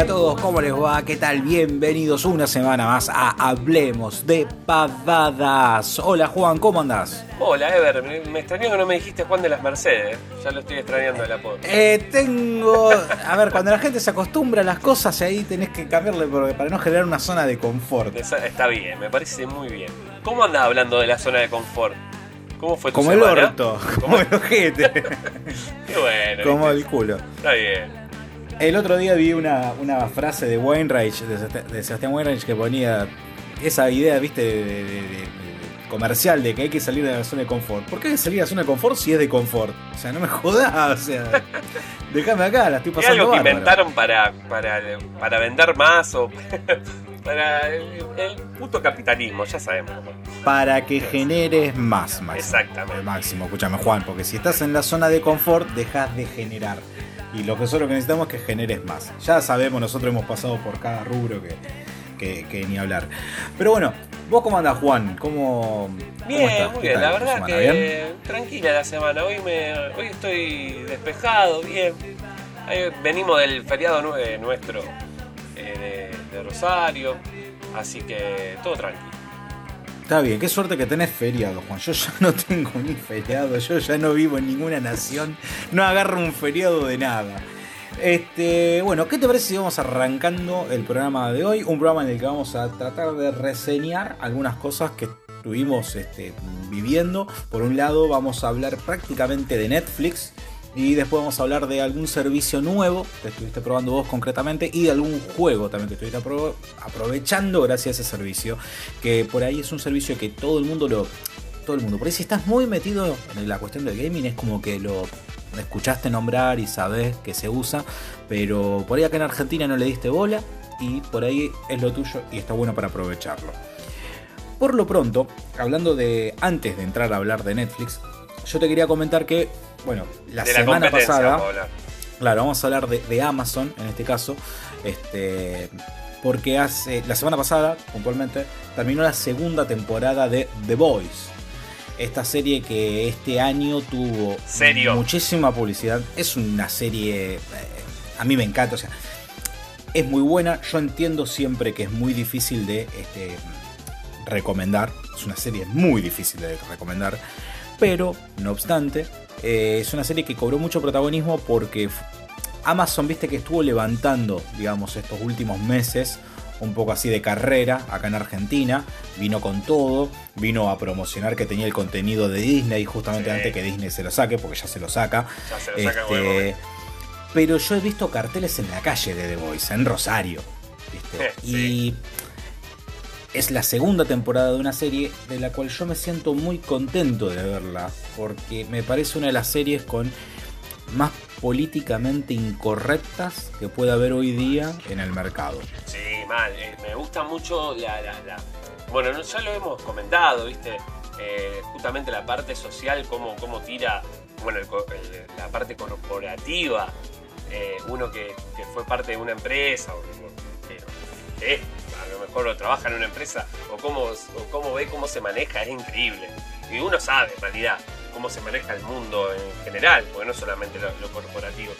Hola a todos, ¿cómo les va? ¿Qué tal? Bienvenidos una semana más a Hablemos de Pavadas. Hola Juan, ¿cómo andás? Hola Ever, me, me extrañó que no me dijiste Juan de las Mercedes. Ya lo estoy extrañando de la pobre. Eh, tengo. A ver, cuando la gente se acostumbra a las cosas, ahí tenés que cambiarle para no generar una zona de confort. Está bien, me parece muy bien. ¿Cómo andás hablando de la zona de confort? ¿Cómo fue tu Como el orto, como el ojete, Qué bueno. como el culo. Está bien. El otro día vi una, una frase de Weinreich, de, Sebast- de Sebastián Weinreich, que ponía esa idea, viste, de, de- de- de- comercial de que hay que salir de la zona de confort. ¿Por qué hay que salir de la zona de confort si es de confort? O sea, no me jodas, o sea, déjame acá, la estoy ¿Es pasando algo que bárbaro. inventaron para, para, para vender más o para el, el puto capitalismo? Ya sabemos. Para que generes más, Máximo. Exactamente. Máximo, escúchame, Juan, porque si estás en la zona de confort, dejas de generar. Y lo que nosotros que necesitamos es que generes más. Ya sabemos, nosotros hemos pasado por cada rubro que, que- que ni hablar. Pero bueno, ¿vos cómo andás, Juan? ¿Cómo, cómo Bien, estás? muy ¿Qué bien. La verdad semana? que ¿Bien? tranquila la semana. Hoy me hoy estoy despejado, bien. Venimos del feriado nu- nuestro eh, de, de Rosario, así que todo tranquilo. Está bien, qué suerte que tenés feriado, Juan. Yo ya no tengo ni feriado, yo ya no vivo en ninguna nación, no agarro un feriado de nada. Este, bueno, ¿qué te parece si vamos arrancando el programa de hoy? Un programa en el que vamos a tratar de reseñar algunas cosas que estuvimos este, viviendo. Por un lado, vamos a hablar prácticamente de Netflix. Y después vamos a hablar de algún servicio nuevo que estuviste probando vos concretamente y de algún juego también que estuviste apro- aprovechando gracias a ese servicio. Que por ahí es un servicio que todo el mundo lo. Todo el mundo. Por ahí si estás muy metido en la cuestión del gaming es como que lo escuchaste nombrar y sabes que se usa. Pero por ahí acá en Argentina no le diste bola. Y por ahí es lo tuyo y está bueno para aprovecharlo. Por lo pronto, hablando de. Antes de entrar a hablar de Netflix, yo te quería comentar que, bueno, la de semana pasada. vamos. Claro, vamos a hablar de, de Amazon en este caso. Este. Porque hace. La semana pasada, puntualmente, terminó la segunda temporada de The Boys. Esta serie que este año tuvo Serio. muchísima publicidad. Es una serie. eh, a mí me encanta. O sea. Es muy buena. Yo entiendo siempre que es muy difícil de este, recomendar. Es una serie muy difícil de recomendar. Pero, no obstante, eh, es una serie que cobró mucho protagonismo porque Amazon, viste que estuvo levantando, digamos, estos últimos meses, un poco así de carrera acá en Argentina. Vino con todo, vino a promocionar que tenía el contenido de Disney justamente Sí. antes que Disney se lo saque, porque ya se lo saca. Ya se lo saca Este, pero yo he visto carteles en la calle de The Voice, en Rosario. ¿viste? Sí. Y es la segunda temporada de una serie de la cual yo me siento muy contento de verla, porque me parece una de las series con más políticamente incorrectas que puede haber hoy día en el mercado. Sí, mal. eh, me gusta mucho la, Bueno, no- ya lo hemos comentado, ¿viste? Eh, justamente la parte social, cómo, cómo tira, bueno, la parte corporativa. eh, uno que, fue parte de una empresa, o mejor o trabaja en una empresa, o cómo, cómo ve cómo se maneja, es increíble. Y uno sabe, en realidad, cómo se maneja el mundo en general, porque no solamente lo, corporativo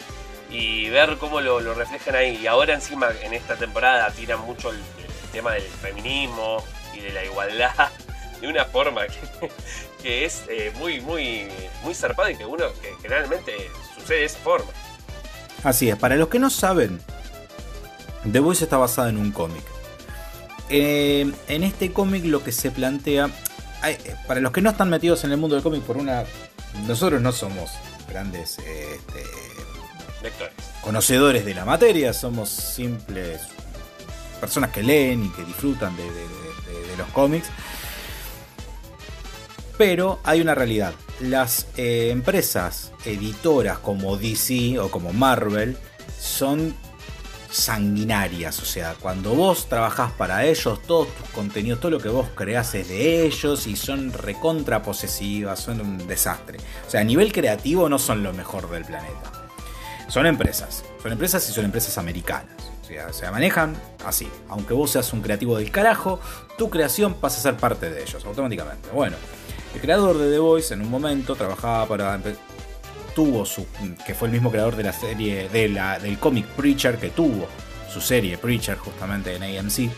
y ver cómo lo, reflejan ahí. Y ahora encima en esta temporada tiran mucho el, tema del feminismo y de la igualdad de una forma que, que es eh, muy, muy, muy zarpada y que uno que generalmente sucede de esa forma. Así es, para los que no saben, The Voice está basada en un cómic. Eh, en este cómic lo que se plantea, eh, para los que no están metidos en el mundo del cómic por una... Nosotros no somos grandes este, Lectores. conocedores de la materia, somos simples personas que leen y que disfrutan de, de- de- de los cómics. Pero hay una realidad. Las eh, empresas editoras como DC o como Marvel son sanguinarias. O sea, cuando vos trabajás para ellos, todos tus contenidos, todo lo que vos creás es de ellos y son recontra posesivas, son un desastre. O sea, a nivel creativo no son lo mejor del planeta. Son empresas. Son empresas y son empresas americanas. O sea, se manejan así. Aunque vos seas un creativo del carajo, tu creación pasa a ser parte de ellos automáticamente. Bueno, el creador de The Voice en un momento trabajaba para. Tuvo su. que fue el mismo creador de la serie. De la, del cómic Preacher que tuvo su serie Preacher, justamente en AMC.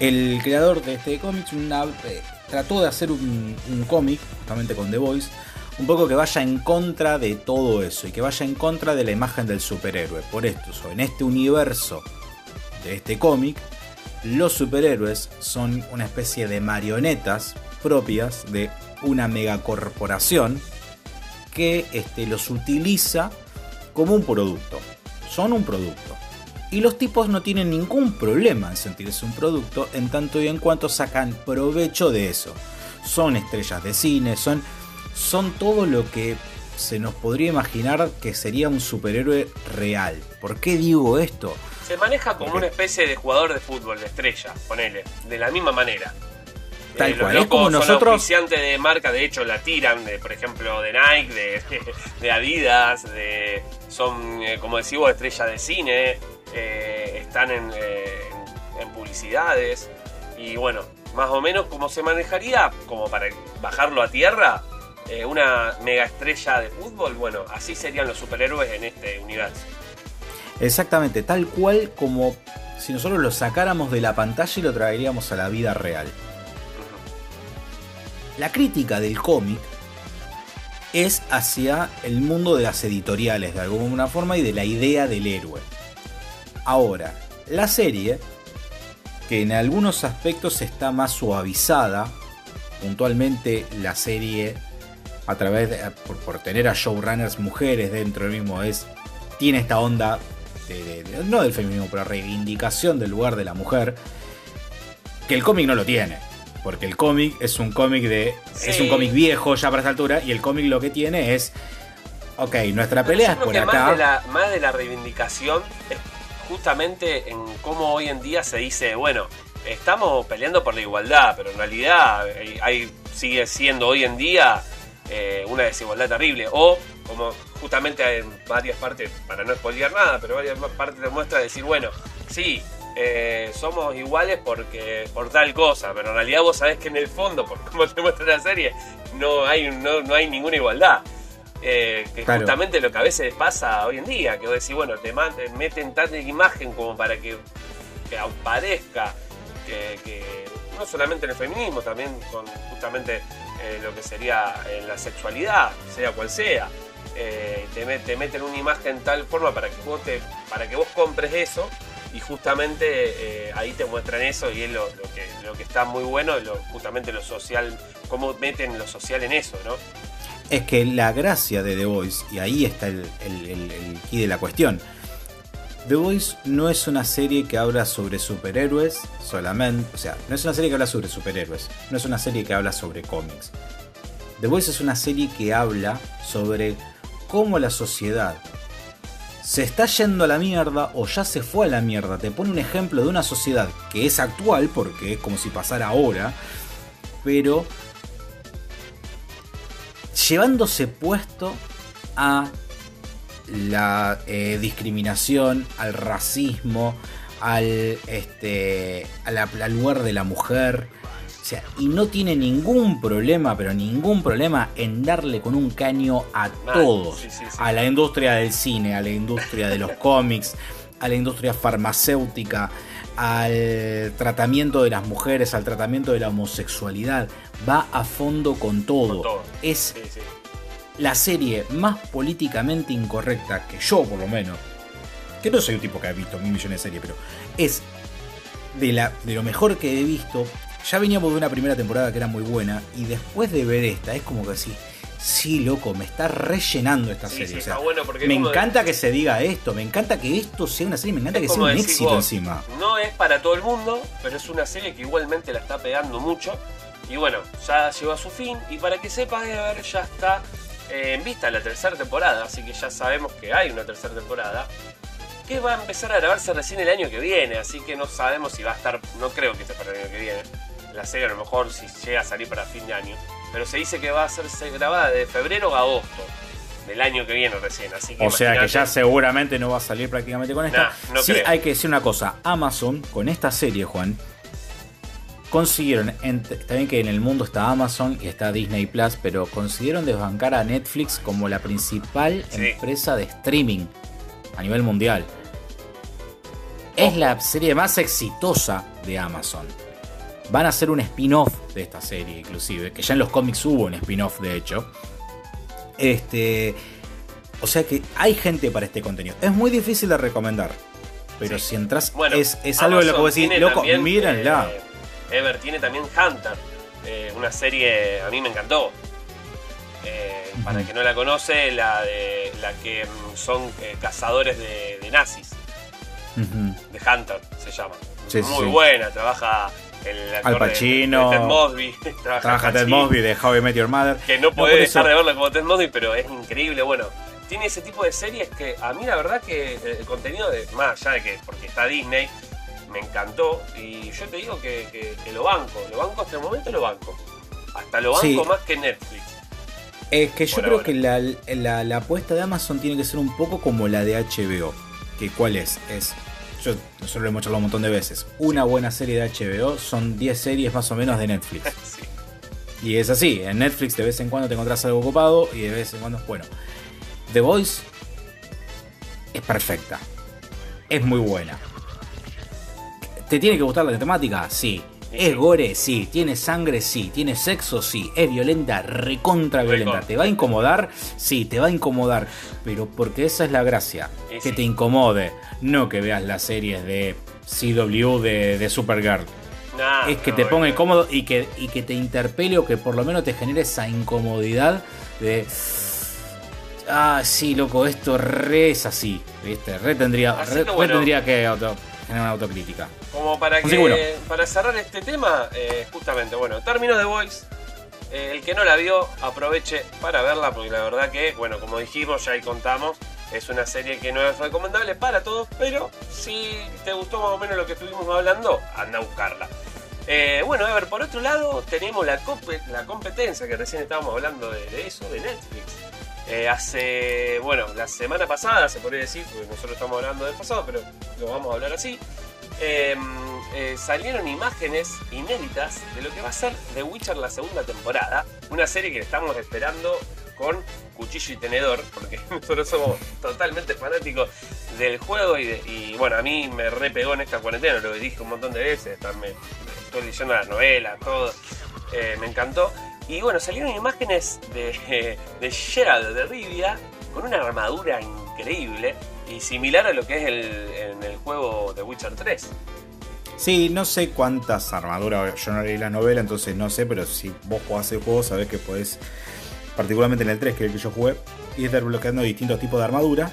El creador de este cómic eh, trató de hacer un, un cómic, justamente con The Voice, un poco que vaya en contra de todo eso y que vaya en contra de la imagen del superhéroe. Por esto, en este universo de este cómic, los superhéroes son una especie de marionetas propias de una megacorporación que este, los utiliza como un producto. Son un producto. Y los tipos no tienen ningún problema en sentirse un producto en tanto y en cuanto sacan provecho de eso. Son estrellas de cine, son, son todo lo que se nos podría imaginar que sería un superhéroe real. ¿Por qué digo esto? Se maneja como una especie de jugador de fútbol, de estrella, ponele, de la misma manera. Tal eh, cual, es como nosotros. De marca, de hecho la tiran, de, por ejemplo, de Nike, de, Adidas, de, son, eh, como decimos, estrellas de cine, eh, están en, en, publicidades. Y bueno, más o menos como se manejaría, como para bajarlo a tierra, una mega estrella de fútbol, bueno, así serían los superhéroes en este universo. Exactamente, tal cual como si nosotros lo sacáramos de la pantalla y lo traeríamos a la vida real. La crítica del cómic es hacia el mundo de las editoriales de alguna forma y de la idea del héroe. Ahora, la serie, que en algunos aspectos está más suavizada, puntualmente la serie a través de, por, tener a showrunners mujeres dentro del mismo es tiene esta onda no del feminismo, pero reivindicación del lugar de la mujer, que el cómic no lo tiene. Porque el cómic es un cómic de. Es un cómic viejo ya para esta altura. Y el cómic lo que tiene es. Ok, nuestra pelea es por acá. Más de, la, más de la reivindicación es justamente en cómo hoy en día se dice, bueno, estamos peleando por la igualdad, pero en realidad hay, sigue siendo hoy en día eh, una desigualdad terrible. O como justamente en varias partes, para no spoilear nada, pero varias partes demuestra decir, bueno, sí, eh, somos iguales porque por tal cosa, pero en realidad vos sabés que en el fondo, por cómo te muestra la serie, no hay, no, hay ninguna igualdad. Eh, que justamente lo que a veces pasa hoy en día, que vos decís, bueno, te meten tanta imagen como para que, que aparezca que, no solamente en el feminismo, también con justamente eh, lo que sería en la sexualidad, sea cual sea. Eh, te, meten una imagen tal forma para que vos, te, para que vos compres eso y justamente eh, ahí te muestran eso y es lo, que, lo que está muy bueno, lo, justamente lo social, cómo meten lo social en eso, ¿no? Es que la gracia de The Voice, y ahí está el, el, key de la cuestión, The Voice no es una serie que habla sobre superhéroes solamente, o sea, no es una serie que habla sobre superhéroes, no es una serie que habla sobre cómics. The Voice es una serie que habla sobre cómo la sociedad se está yendo a la mierda o ya se fue a la mierda. Te pone un ejemplo de una sociedad que es actual, porque es como si pasara ahora, pero llevándose puesto a la eh, discriminación, al racismo, al, este, al de la mujer, y no tiene ningún problema, pero ningún problema en darle con un caño a todos. A la industria del cine, a la industria de los cómics, a la industria farmacéutica, al tratamiento de las mujeres, al tratamiento de la homosexualidad. Va a fondo con todo. Es la serie más políticamente incorrecta que yo, por lo menos, que no soy un tipo que ha visto mil millones de series, pero es de, la, de lo mejor que he visto ya veníamos de una primera temporada que era muy buena y después de ver esta es como que sí, sí, loco, me está rellenando esta serie. me encanta que se diga esto, me encanta que esto sea una serie, me encanta que sea un éxito encima. No es para todo el mundo, pero es una serie que igualmente la está pegando mucho. Y bueno, ya llegó a su fin y para que sepas, de ver, ya está eh, en vista la tercera temporada, así que ya sabemos que hay una tercera temporada que va a empezar a grabarse recién el año que viene, así que no sabemos si va a estar, no creo que esté para el año que viene la serie a lo mejor si llega a salir para fin de año. Pero se dice que va a ser grabada de febrero a agosto del año que viene recién. Así que o sea que ya seguramente no va a salir prácticamente con esta. sí, hay que decir una cosa. Amazon, con esta serie, Juan, consiguieron, está bien que en el mundo está Amazon y está Disney Plus, pero consiguieron desbancar a Netflix como la principal empresa de streaming a nivel mundial. Es la serie más exitosa de Amazon. Van a hacer un spin-off de esta serie, inclusive, que ya en los cómics hubo un spin-off, de hecho. Este. O sea que hay gente para este contenido. Es muy difícil de recomendar. Pero si entras, es, algo de lo que vos decís, loco, mírenla. Eh, Ever tiene también Hunter, eh, una serie, a mí me encantó. Eh, para el que no la conoce, la de la que mm, son cazadores de, nazis. De Hunter se llama. Muy buena, trabaja el Al Pacino. Ted Mosby. Trabaja, Ted Mosby de How I Met Your Mother. Que no puede dejar de verlo como Ted Mosby, pero es increíble. Bueno, tiene ese tipo de series que a mí la verdad que el contenido, de, más allá de que porque está Disney, me encantó. Y yo te digo que, lo banco. Lo banco hasta el momento, lo banco. Hasta lo banco más que Netflix. Es que yo creo que la, la, apuesta de Amazon tiene que ser un poco como la de HBO. Que cuál es? Es yo nosotros lo hemos charlado un montón de veces. Una buena serie de HBO son 10 series más o menos de Netflix. Y es así, en Netflix de vez en cuando te encontrás algo ocupado y de vez en cuando, bueno, The Voice es perfecta. Es muy buena. ¿Te tiene que gustar la temática? Sí. ¿Es gore? Sí. ¿Tiene sangre? Sí. ¿Tiene sexo? Sí. ¿Es violenta? Recontra violenta. ¿Te va a incomodar? Sí, te va a incomodar. Pero porque esa es la gracia. que te incomode. No que veas las series de CW de, Supergirl. es que te ponga incómodo y que, y que te interpele o que por lo menos te genere esa incomodidad de. Ah, sí, loco, esto re es así. ¿Viste? Re tendría, re, tendría que generar una autocrítica. Como para que, para cerrar este tema, eh, justamente, bueno, términos de Voice. Eh, el que no la vio, aproveche para verla, porque la verdad que, bueno, como dijimos, ya ahí contamos, es una serie que no es recomendable para todos, pero si te gustó más o menos lo que estuvimos hablando, anda a buscarla. Eh, bueno, a ver, por otro lado, tenemos la, la competencia, que recién estábamos hablando de, eso, de Netflix. Hace, bueno, la semana pasada, se podría decir, porque nosotros estamos hablando del pasado, pero lo vamos a hablar así. Em, eh, salieron imágenes inéditas de lo que va a ser The Witcher la segunda temporada. Una serie que estamos esperando con cuchillo y tenedor, porque nosotros somos totalmente fanáticos del juego y, bueno, a mí me repegó en esta cuarentena, lo dije un montón de veces, estarme, estoy leyendo las novelas, todo, eh, me encantó. Y bueno, salieron imágenes de, de Gerald de Rivia con una armadura increíble y similar a lo que es el, en el juego de Witcher 3. Sí, no sé cuántas armaduras, yo no leí la novela, entonces no sé, pero si vos jugás el juego sabés que podés, particularmente en el 3, que es el que yo jugué, ir desbloqueando distintos tipos de armadura.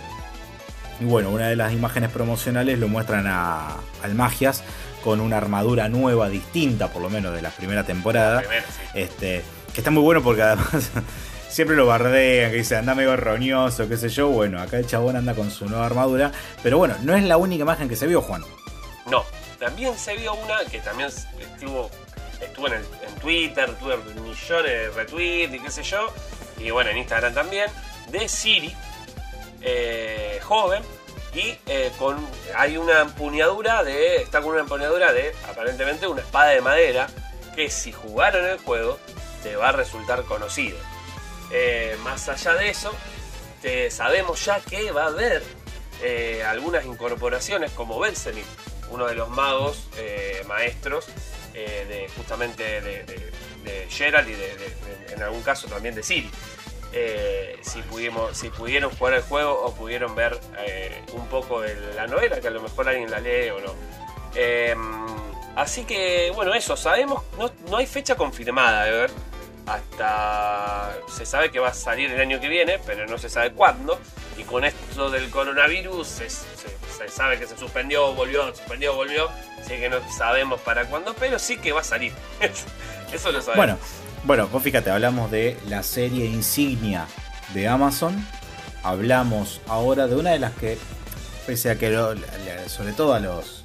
Y bueno, una de las imágenes promocionales lo muestran a, al Magias con una armadura nueva, distinta por lo menos de la primera temporada. este, que está muy bueno porque además siempre lo bardean, que dice anda medio roñoso, qué sé yo. Bueno, acá el chabón anda con su nueva armadura. Pero bueno, no es la única imagen que se vio, Juan. No, también se vio una que también estuvo, estuvo en, en Twitter, tuve millones de retweets y qué sé yo. Y bueno, en Instagram también, de Siri, eh, joven. Y eh, con, hay una empuñadura de. Está con una empuñadura de aparentemente una espada de madera. Que si jugaron el juego, te va a resultar conocido. Eh, más allá de eso, sabemos ya que va a haber eh, algunas incorporaciones como Belzenit, uno de los magos eh, maestros de justamente de, Gerald y en algún caso también de Siri. si, pudimos, si pudieron jugar el juego o pudieron ver un poco de la novela, que a lo mejor alguien la lee o no. Em, así que, bueno, eso, sabemos, no, no hay fecha confirmada de ver hasta se sabe que va a salir el año que viene, pero no se sabe cuándo. Y con esto del coronavirus se, sabe que se suspendió, volvió, suspendió, volvió. Así que no sabemos para cuándo, pero sí que va a salir. Eso lo sabemos. Bueno, bueno, fíjate, hablamos de la serie insignia de Amazon. Hablamos ahora de una de las que, pese a que sobre todo a los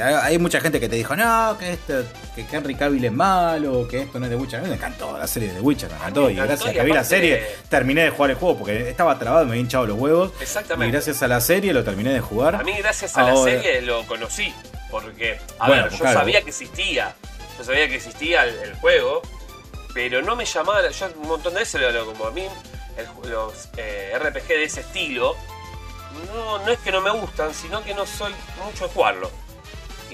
hay mucha gente que te dijo, no, que esto, que Henry Cavill es malo, que esto no es de Witcher. A mí me encantó la serie de Witcher, me encantó. y gracias a que vi la serie, terminé de jugar el juego porque estaba trabado, me había hinchado los huevos. Exactamente. Y gracias a la serie lo terminé de jugar. A mí, gracias a la serie, lo conocí. Porque, a ver, yo sabía que existía. Yo sabía que existía el, juego, pero no me llamaba. Yo un montón de veces lo como a mí, los eh, RPG de ese estilo no, no es que no me gustan, sino que no soy mucho de jugarlo.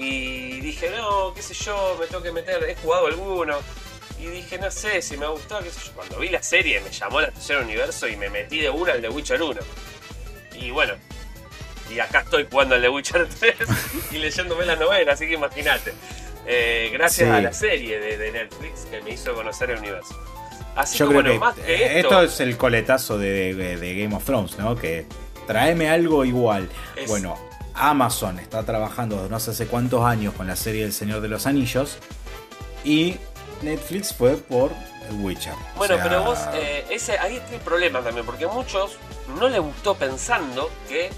Y dije, no, qué sé yo, me tengo que meter, he jugado alguno. Y dije, no sé si me gustó, qué sé yo. Cuando vi la serie me llamó la atención el universo y me metí de una al de Witcher 1. Y bueno, y acá estoy jugando al de Witcher 3 y leyéndome la novela, así que imagínate. Eh, gracias Sí. a la serie de, de Netflix que me hizo conocer el universo. Así Yo que creo bueno, que más que eh, esto, esto es el coletazo de, de- de Game of Thrones, ¿no? Que tráeme algo igual. Es- Bueno, Amazon está trabajando no sé hace cuántos años con la serie El Señor de los Anillos y Netflix fue por The Witcher. O Bueno, sea, pero vos, eh, ese, ahí está el problema también, porque a muchos no les gustó pensando que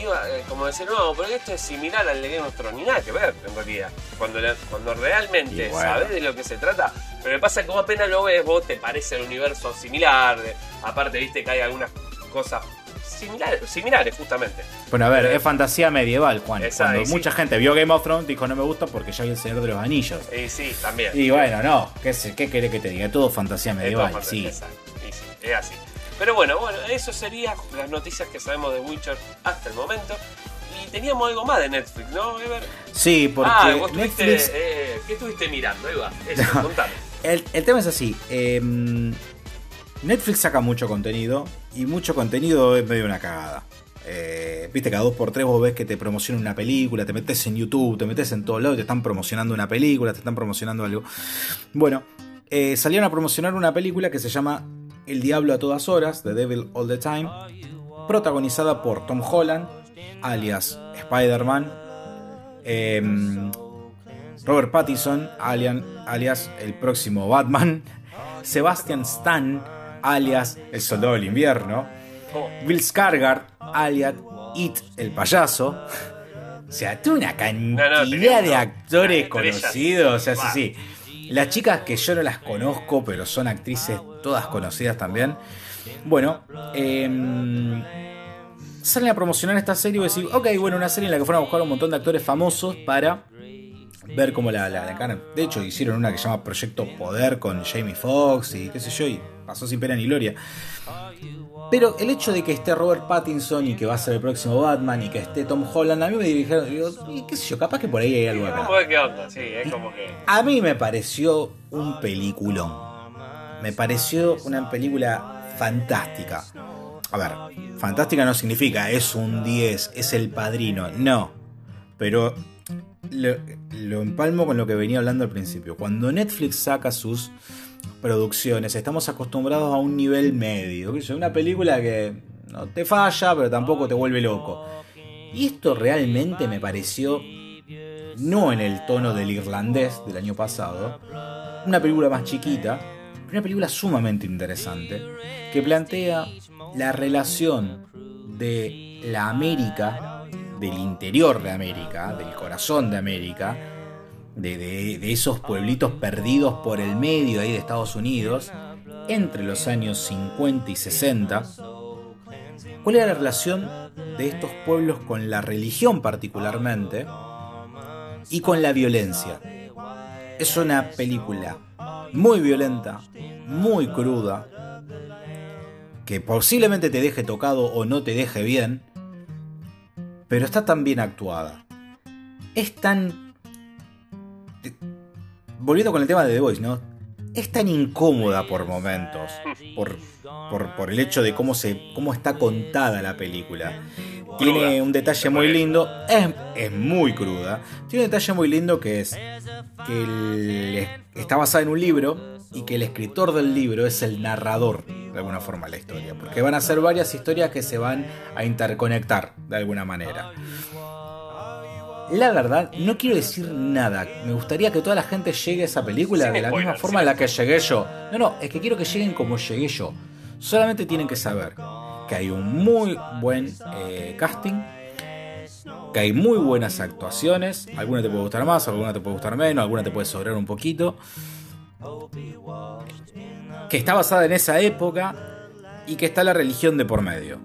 iba, eh, como decir, no, pero esto es similar al de Game of Thrones, ni nada que ver, en realidad. Cuando, la- cuando realmente bueno. sabes de lo que se trata, pero me pasa que vos apenas lo ves, vos te parece el universo similar, aparte viste que hay algunas cosas similares, similares justamente. Bueno, a ver, es fantasía medieval, Juan. Cuando sí. mucha gente vio Game of Thrones, dijo no me gusta porque ya vi El Señor de los Anillos. Y sí, también. Y bueno, no, ¿qué, qué querés que te diga? Todo fantasía medieval, todo sí. fantasía, exacto. Y sí, es así. Pero bueno, bueno, eso serían las noticias que sabemos de Witcher hasta el momento. Y teníamos algo más de Netflix, ¿no, Ever? Sí, porque ah, vos estuviste, Netflix... eh, ¿qué estuviste mirando? Ahí va, eso, contame. El, el tema es así. eh, Netflix saca mucho contenido y mucho contenido es medio una cagada. Eh, Viste, cada dos por tres vos ves que te promocionan una película, te metes en YouTube, te metes en todos lados, te están promocionando una película, te están promocionando algo. Bueno, eh, salieron a promocionar una película que se llama El Diablo a todas horas, The Devil All the Time, protagonizada por Tom Holland, alias Spider-Man, em, Robert Pattinson, alias, alias el próximo Batman, Sebastian Stan, alias el Soldado del Invierno, Bill Skarsgård, alias It el payaso. O sea, toda una cantidad No, no, tenía de actores conocidos. O sea, sí, sí. Las chicas que yo no las conozco, pero son actrices todas conocidas también. Bueno, em, salen a promocionar esta serie y decís, ok, bueno, una serie en la que fueron a buscar un montón de actores famosos para ver cómo la, la, la encaran. De hecho, hicieron una que se llama Proyecto Poder con Jamie Foxx y qué sé yo, y pasó sin pena ni gloria. Pero el hecho de que esté Robert Pattinson y que va a ser el próximo Batman y que esté Tom Holland, a mí me dijeron, digo, y qué sé yo, capaz que por ahí hay algo acá. a ver qué onda, sí, es como que. A mí me pareció un peliculón. Me pareció una película fantástica. A ver, fantástica no significa es un 10, es el padrino. No. Pero lo, lo empalmo con lo que venía hablando al principio. Cuando Netflix saca sus producciones, estamos acostumbrados a un nivel medio. Una película que no te falla, pero tampoco te vuelve loco. Y esto realmente me pareció no en el tono del irlandés del año pasado, una película más chiquita, pero una película sumamente interesante, que plantea la relación de la América, del interior de América, del corazón de América, de, de- de esos pueblitos perdidos por el medio ahí de Estados Unidos, entre los años 50 y 60, ¿Cuál era la relación de estos pueblos con la religión particularmente y con la violencia? Es una película muy violenta, muy cruda, que posiblemente te deje tocado o no te deje bien, pero está tan bien actuada. Es tan... Volviendo con el tema de The Voice, ¿no? Es tan incómoda por momentos, por, por, por el hecho de cómo, se, cómo está contada la película. Tiene un detalle muy lindo, es, es muy cruda. Tiene un detalle muy lindo que es que el- está basada en un libro y que el escritor del libro es el narrador de alguna forma de la historia. Porque van a ser varias historias que se van a interconectar de alguna manera. La verdad, no quiero decir nada. Me gustaría que toda la gente llegue a esa película de la misma forma en la que llegué yo. No, no, es que quiero que lleguen como llegué yo. Solamente tienen que saber que hay un muy buen eh, casting, que hay muy buenas actuaciones. Alguna te puede gustar más, alguna te puede gustar menos, alguna te puede sobrar un poquito. Que está basada en esa época y que está la religión de por medio.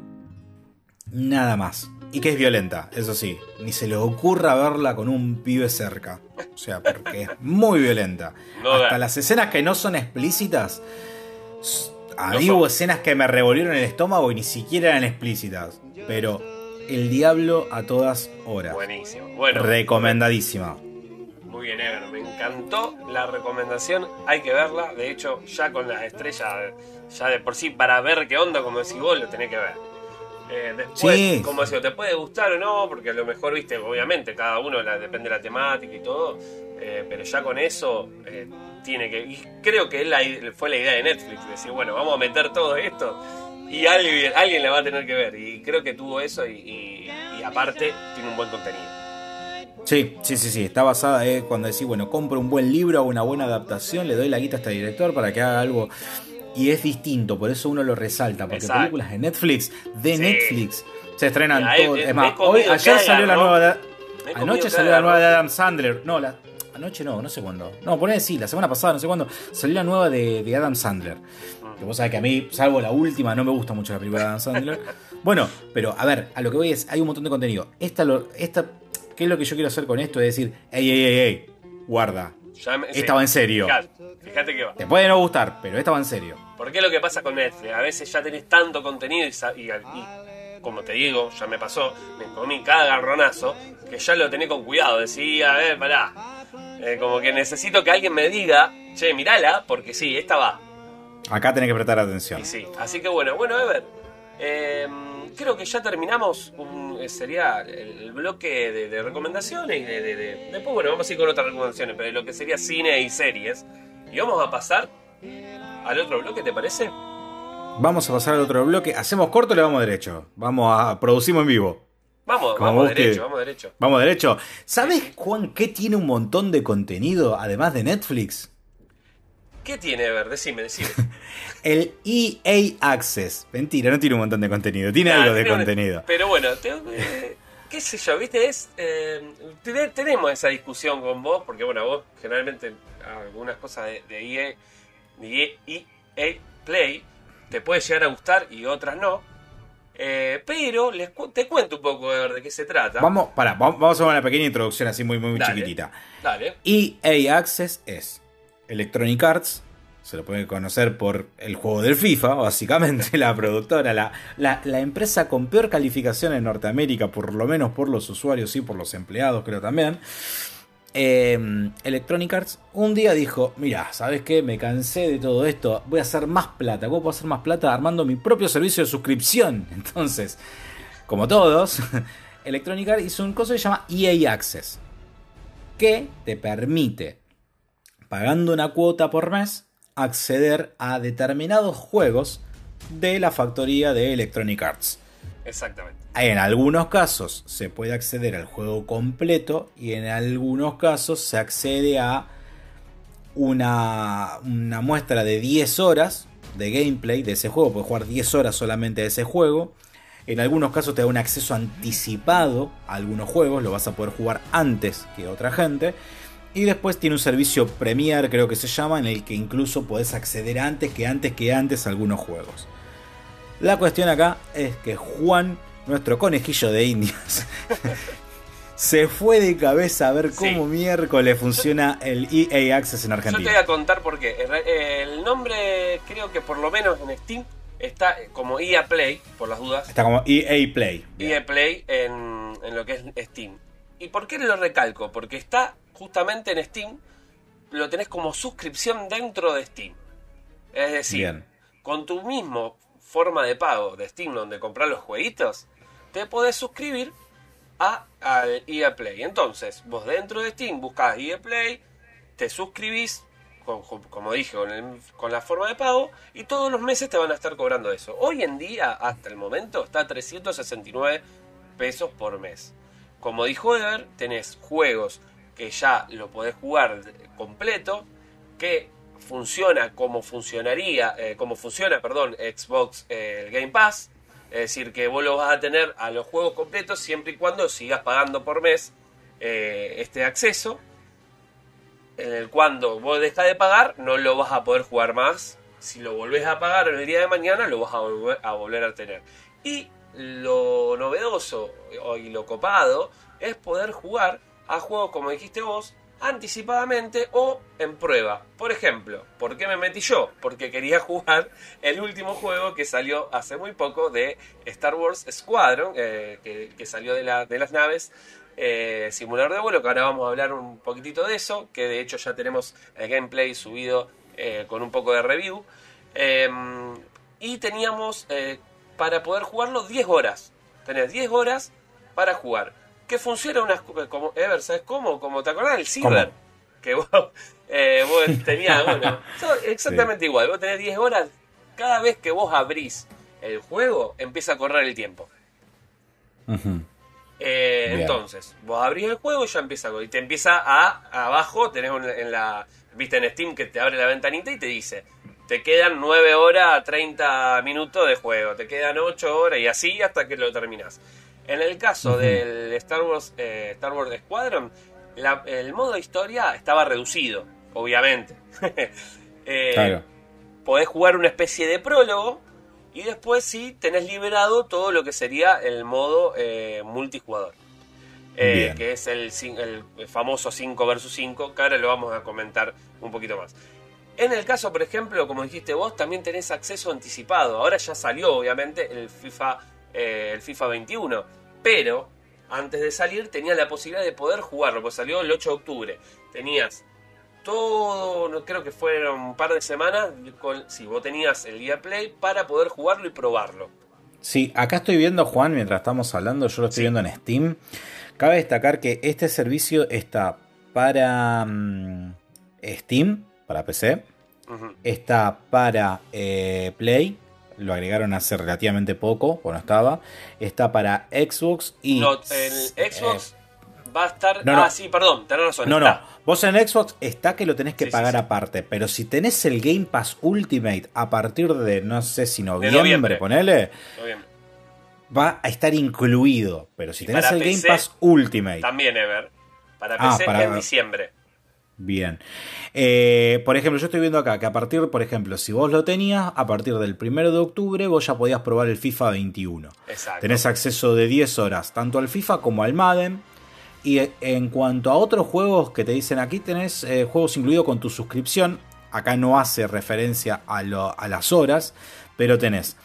Nada más. Y que es violenta, eso sí. Ni se les ocurra verla con un pibe cerca. O sea, porque es muy violenta. No Hasta las escenas que no son explícitas. A mí hubo escenas que me revolvieron el estómago y ni siquiera eran explícitas. Pero El Diablo a todas horas. Buenísimo. Bueno, Recomendadísima. muy bien, Ever. Me encantó la recomendación. Hay que verla. De hecho, ya con las estrellas, ya de por sí, para ver qué onda, como decís vos, lo tenés que ver. Eh, después, Sí. como decía, te puede gustar o no, porque a lo mejor, viste, obviamente, cada uno la- depende de la temática y todo. eh, pero ya con eso, eh, tiene que. Y creo que la fue la idea de Netflix: decir, bueno, vamos a meter todo esto. Y alguien, alguien la va a tener que ver. Y creo que tuvo eso y, y- y aparte tiene un buen contenido. Sí, sí, sí, sí. Está basada eh, cuando decís, bueno, compro un buen libro, hago una buena adaptación, le doy la guita a este director para que haga algo. Y es distinto, por eso uno lo resalta. Porque Exacto. películas de Netflix, de Sí. Netflix, se estrenan todas. Es más, hoy, ayer salió la nueva. de- Anoche salió la nueva de. Adam Sandler. No, la, anoche no, no sé cuándo. No, poné sí, la semana pasada, no sé cuándo. Salió la nueva de, de Adam Sandler. Que vos sabés que a mí, salvo la última, no me gusta mucho la película de Adam Sandler. bueno, pero a ver, a lo que voy es, hay un montón de contenido. Esta, lo, esta, ¿qué es lo que yo quiero hacer con esto? Es decir, ey, ey, ey, ey, guarda. Ya me- sí. Esta va en serio. Fíjate, fíjate que va. Te puede no gustar, pero esta va en serio. Porque es lo que pasa con Netflix. A veces ya tenés tanto contenido y, y- y, como te digo, ya me pasó, me comí cada garronazo que ya lo tenés con cuidado. Decía, a ver, pará. Eh, como que necesito que alguien me diga, che, mirala, porque sí, esta va. Acá tenés que prestar atención. Y sí. Así que bueno, bueno, Ever. eh, creo que ya terminamos. un- eh, sería el, bloque de, de recomendaciones. Y de, de- de- después, bueno, vamos a ir con otras recomendaciones, pero lo que sería cine y series. Y vamos a pasar al otro bloque, ¿te parece? Vamos a pasar al otro bloque. ¿Hacemos corto o le vamos derecho? Vamos a producimos en vivo. Vamos, vamos que- derecho, vamos derecho. Vamos derecho. ¿Sabes, Juan, qué tiene un montón de contenido además de Netflix? ¿Qué tiene Ever? Decime, decime. El EA Access. Mentira, no tiene un montón de contenido. Tiene Nah, algo de contenido. Pero bueno, te- eh, qué sé yo, viste, es eh, te- tenemos esa discusión con vos, porque bueno, vos generalmente algunas cosas de, de EA, de EA Play te puede llegar a gustar y otras no. Eh, pero les cu- te cuento un poco de, de qué se trata. Vamos, para, vamos a hacer una pequeña introducción así muy, muy, muy Dale. chiquitita. Dale. EA Access es Electronic Arts, se lo puede conocer por el juego del FIFA, básicamente, la productora, la, la, empresa con peor calificación en Norteamérica, por lo menos por los usuarios y por los empleados, creo también. Eh, Electronic Arts un día dijo, mira, ¿sabes qué? Me cansé de todo esto, voy a hacer más plata. ¿Cómo puedo hacer más plata? Armando mi propio servicio de suscripción. Entonces, como todos, Electronic Arts hizo un cosa que se llama EA Access que te permite, pagando una cuota por mes, acceder a determinados juegos de la factoría de Electronic Arts. Exactamente. En algunos casos se puede acceder al juego completo y en algunos casos se accede a una, una muestra de 10 horas de gameplay de ese juego. Puedes jugar 10 horas solamente de ese juego. En algunos casos te da un acceso anticipado a algunos juegos, lo vas a poder jugar antes que otra gente. Y después tiene un servicio Premier, creo que se llama, en el que incluso podés acceder antes que antes que antes a algunos juegos. La cuestión acá es que Juan, nuestro conejillo de indias, se fue de cabeza a ver cómo Sí. miércoles funciona el EA Access en Yo te Argentina. voy a contar por qué. El nombre, creo que por lo menos en Steam, está como EA Play, por las dudas. Está como EA Play. EA Play en, en lo que es Steam. ¿Y por qué lo recalco? Porque está justamente en Steam, lo tenés como suscripción dentro de Steam. Es decir, Bien. con tu mismo forma de pago de Steam donde comprar los jueguitos, te podés suscribir a, al EA Play. Entonces, vos dentro de Steam buscás EA Play, te suscribís, con- como dije, con, el- con la forma de pago, y todos los meses te van a estar cobrando eso. Hoy en día, hasta el momento, está a 369 pesos por mes. Como dijo Ever, tenés juegos que ya lo podés jugar completo, que funciona como funcionaría, eh, como funciona, perdón, Xbox eh, Game Pass. Es decir, que vos lo vas a tener a los juegos completos siempre y cuando sigas pagando por mes eh, este acceso. En el cuando vos dejas de pagar, no lo vas a poder jugar más. Si lo volvés a pagar el día de mañana, lo vas a volver a, volver a tener. Y lo novedoso y lo copado es poder jugar a juegos, como dijiste vos, anticipadamente o en prueba. Por ejemplo, ¿por qué me metí yo? Porque quería jugar el último juego que salió hace muy poco de Star Wars Squadron, eh, que, salió de, las naves. Eh, simulador de vuelo, que ahora vamos a hablar un poquitito de eso, que de hecho ya tenemos el gameplay subido eh, con un poco de review. Em, y teníamos para poder jugarlo 10 horas. Tenés 10 horas para jugar que funciona una como Ever, ¿sabes cómo? Como te acordás del Ciber, que vos, eh, tenías, bueno, exactamente igual, vos tenés 10 horas, cada vez que vos abrís el juego, empieza a correr el tiempo. Eh, entonces, vos abrís el juego y ya empieza a y te empieza a abajo, tenés en la viste en Steam que te abre la ventanita y te dice, te quedan 9 horas 30 minutos de juego, te quedan 8 horas y así hasta que lo terminas. En el caso del Star Wars, eh, Star Wars Squadron, el modo historia estaba reducido, obviamente. eh, Podés jugar una especie de prólogo y después sí tenés liberado todo lo que sería el modo eh, multijugador. Eh, que es el, el, famoso 5 vs 5, que ahora lo vamos a comentar un poquito más. En el caso, por ejemplo, como dijiste vos, también tenés acceso anticipado. Ahora ya salió, obviamente, el FIFA eh, el FIFA 21. Pero antes de salir tenías la posibilidad de poder jugarlo, pues salió el 8 de octubre. Tenías todo, creo que fueron un par de semanas, si vos tenías el guía Play para poder jugarlo y probarlo. Sí, acá estoy viendo, Juan, mientras estamos hablando, yo lo estoy viendo en Steam. Cabe destacar que este servicio está para mm, Steam, para PC, está para eh, Play, lo agregaron hace relativamente poco, cuando estaba. Está para Xbox y. No, el Xbox va a estar. No, Ah, sí, perdón, tenés razón. No, no. Vos en Xbox está que lo tenés que pagar aparte. Pero si tenés el Game Pass Ultimate a partir de, no sé si noviembre, ponele. Va a estar incluido. Pero si tenés el Game Pass Ultimate. También, Ever. Para ah, PC en diciembre. Bien. Eh, por ejemplo, yo estoy viendo acá que a partir, por ejemplo, si vos lo tenías, a partir del 1 de octubre vos ya podías probar el FIFA 21. Exacto. Tenés acceso de 10 horas tanto al FIFA como al Madden. Y en cuanto a otros juegos que te dicen aquí, tenés eh, juegos incluidos con tu suscripción. Acá no hace referencia a, a las horas, pero tenés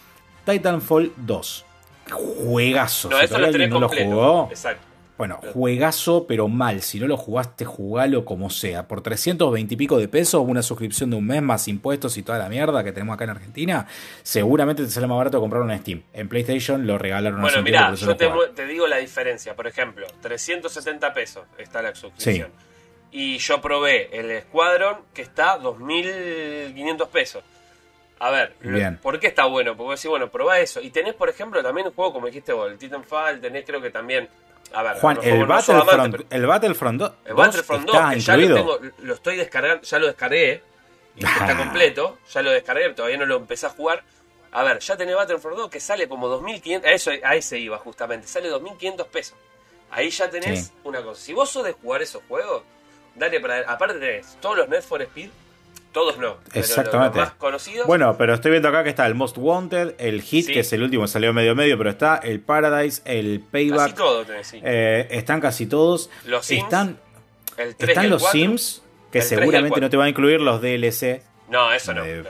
Titanfall 2. Juegazo. No, eso lo tenés no lo jugó. Exacto. Bueno, juegazo, pero mal. Si no lo jugaste, jugalo como sea. Por 320 y pico de pesos, una suscripción de un mes más impuestos y toda la mierda que tenemos acá en Argentina, seguramente te sale más barato comprarlo en Steam. En PlayStation lo regalaron Bueno, mira, yo te, digo la diferencia. Por ejemplo, 370 pesos está la suscripción. Y yo probé el Squadron que está 2.500 pesos. A ver, ¿por qué está bueno? Porque decís, bueno, probá eso. Y tenés, por ejemplo, también un juego como dijiste vos, el Titanfall, tenés creo que también Juan, el, Battlefront, el Battlefront 2, el Battlefront 2 que ya lo, tengo, lo estoy descargando, ya lo descargué, y está completo, ya lo descargué, todavía no lo empecé a jugar. A ver, ya tenés Battlefront 2 que sale como 2.500, a eso a ese iba justamente, sale 2.500 pesos. Ahí ya tenés una cosa. Si vos sos de jugar esos juegos, dale para aparte tenés todos los Net for Speed todos no. Exactamente. más conocidos. Bueno, pero estoy viendo acá que está el Most Wanted, el Hit, que es el último, salió medio medio, pero está el Paradise, el Payback. Casi todo eh, están casi todos. Los Sims. Están, están los Sims, que seguramente no te van a incluir los DLC. No, eso no. Eh,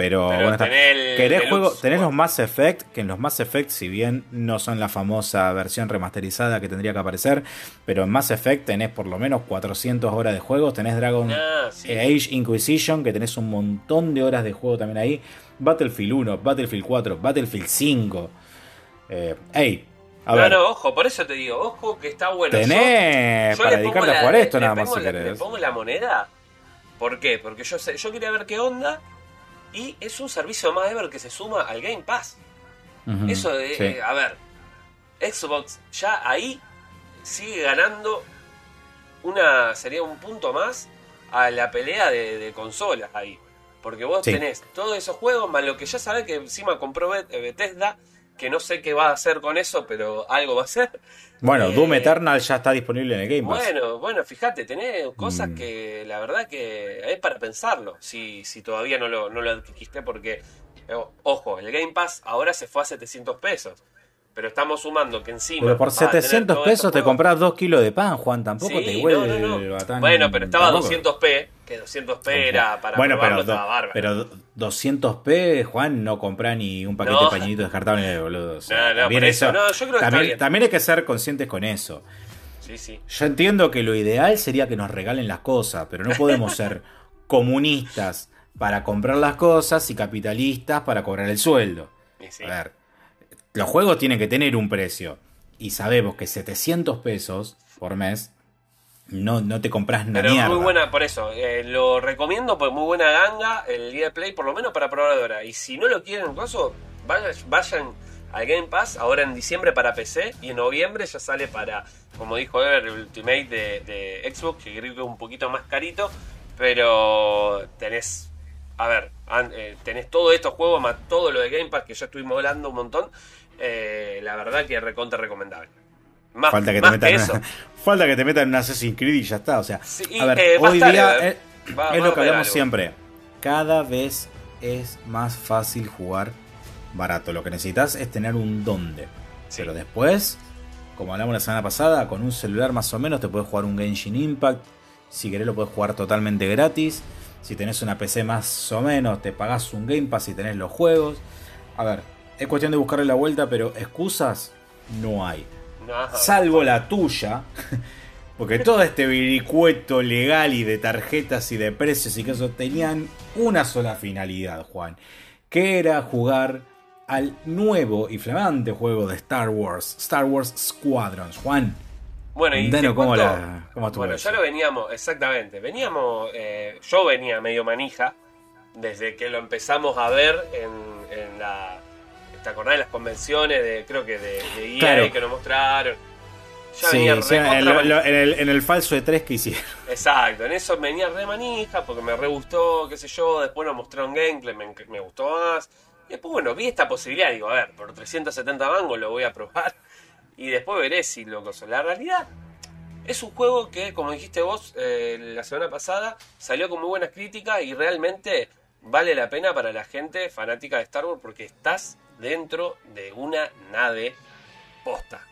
pero, bueno, ¿Querés juego? Tenés los Mass Effect, que en los Mass Effect, si bien no son la famosa versión remasterizada que tendría que aparecer, pero en Mass Effect tenés por lo menos 400 horas de juegos. Tenés Dragon ah, Age Inquisition, que tenés un montón de horas de juego también ahí. Battlefield 1, Battlefield 4, Battlefield 5. Eh, ey, a no, no, ojo, por eso te digo, ojo que está bueno. Tenés para dedicarte a jugar esto nada más si querés. ¿Le pongo la moneda? ¿Por qué? Porque yo sé, yo quería ver qué onda y es un servicio más ever que se suma al Game Pass. Eso de, eh, a ver, Xbox ya ahí sigue ganando una sería un punto más a la pelea de, consolas ahí. Porque vos tenés todos esos juegos, más lo que ya sabés que encima compró eh, Bethesda, que no sé qué va a hacer con eso, pero algo va a hacer. Bueno, eh, Doom Eternal ya está disponible en el Game Pass. Bueno, bueno, fíjate, tenés cosas mm. que la verdad que es para pensarlo, si, si todavía no lo, no lo adquiriste, porque, eh, ojo, el Game Pass ahora se fue a 700 pesos. Pero estamos sumando que encima. Pero por 700 pesos te compras 2 kilos de pan, Juan. Tampoco Sí, te no, vuelve no, no. tan- Bueno, pero estaba tampoco. 200p, que 200p era para bueno, pero, do- pero 200p, Juan, no compra ni un paquete No. de pañitos descartables, boludo. O sea, No, no, también eso. No, yo creo que también, hay que ser conscientes con eso. Sí, sí. Yo entiendo que lo ideal sería que nos regalen las cosas, pero no podemos ser comunistas para comprar las cosas y capitalistas para cobrar el sueldo. Sí. A ver, los juegos tienen que tener un precio. Y sabemos que 700 pesos por mes no, no te compras una Pero mierda. muy buena, por eso, eh, lo recomiendo, pues muy buena ganga el día de Play, por lo menos para probar ahora. Y si no lo quieren, caso, vayan, vayan al Game Pass ahora en diciembre para PC y en noviembre ya sale para, como dijo Ever, el Ultimate de, de Xbox, que creo que es un poquito más carito, pero tenés, a ver, eh, tenés todos estos juegos más todo lo de Game Pass que ya estuvimos hablando un montón. eh, la verdad que es recontra recomendable. Más, Falta que, te metan que una- eso. falta que te metan en Assassin's Creed y ya está. O sea, Sí, a ver, eh, hoy día eh, es, va- es va lo que hablamos algo. siempre. Cada vez es más fácil jugar barato. Lo que necesitas es tener un donde. Sí. Pero después, como hablamos la semana pasada, con un celular más o menos te puedes jugar un Genshin Impact. Si querés lo puedes jugar totalmente gratis. Si tenés una PC más o menos, te pagás un Game Pass y tenés los juegos. A ver, es cuestión de buscarle la vuelta, pero excusas no hay. Salvo la tuya. Porque todo este vericueto legal y de tarjetas y de precios y que eso tenían una sola finalidad, Juan. Que era jugar al nuevo y flamante juego de Star Wars, Star Wars Squadrons. Juan, Bueno, y cómo la- cómo Bueno, ya lo veníamos, exactamente. Veníamos, eh, yo venía medio manija desde que lo empezamos a ver en, en la. ¿Te acordás de las convenciones de, creo que de, de EA Claro. que nos mostraron? Ya sí, venía sí, en, lo- el, en el falso de tres que hicieron. Exacto, en eso venía re manija porque me re gustó, qué sé yo. Después nos mostraron gameplay, me, me gustó más. Y después, bueno, vi esta posibilidad. Digo, a ver, por 370 mangos lo voy a probar. Y después veré si lo coso. La realidad es un juego que, como dijiste vos eh, la semana pasada, salió con muy buenas críticas y realmente vale la pena para la gente fanática de Star Wars porque estás dentro de una nave posta.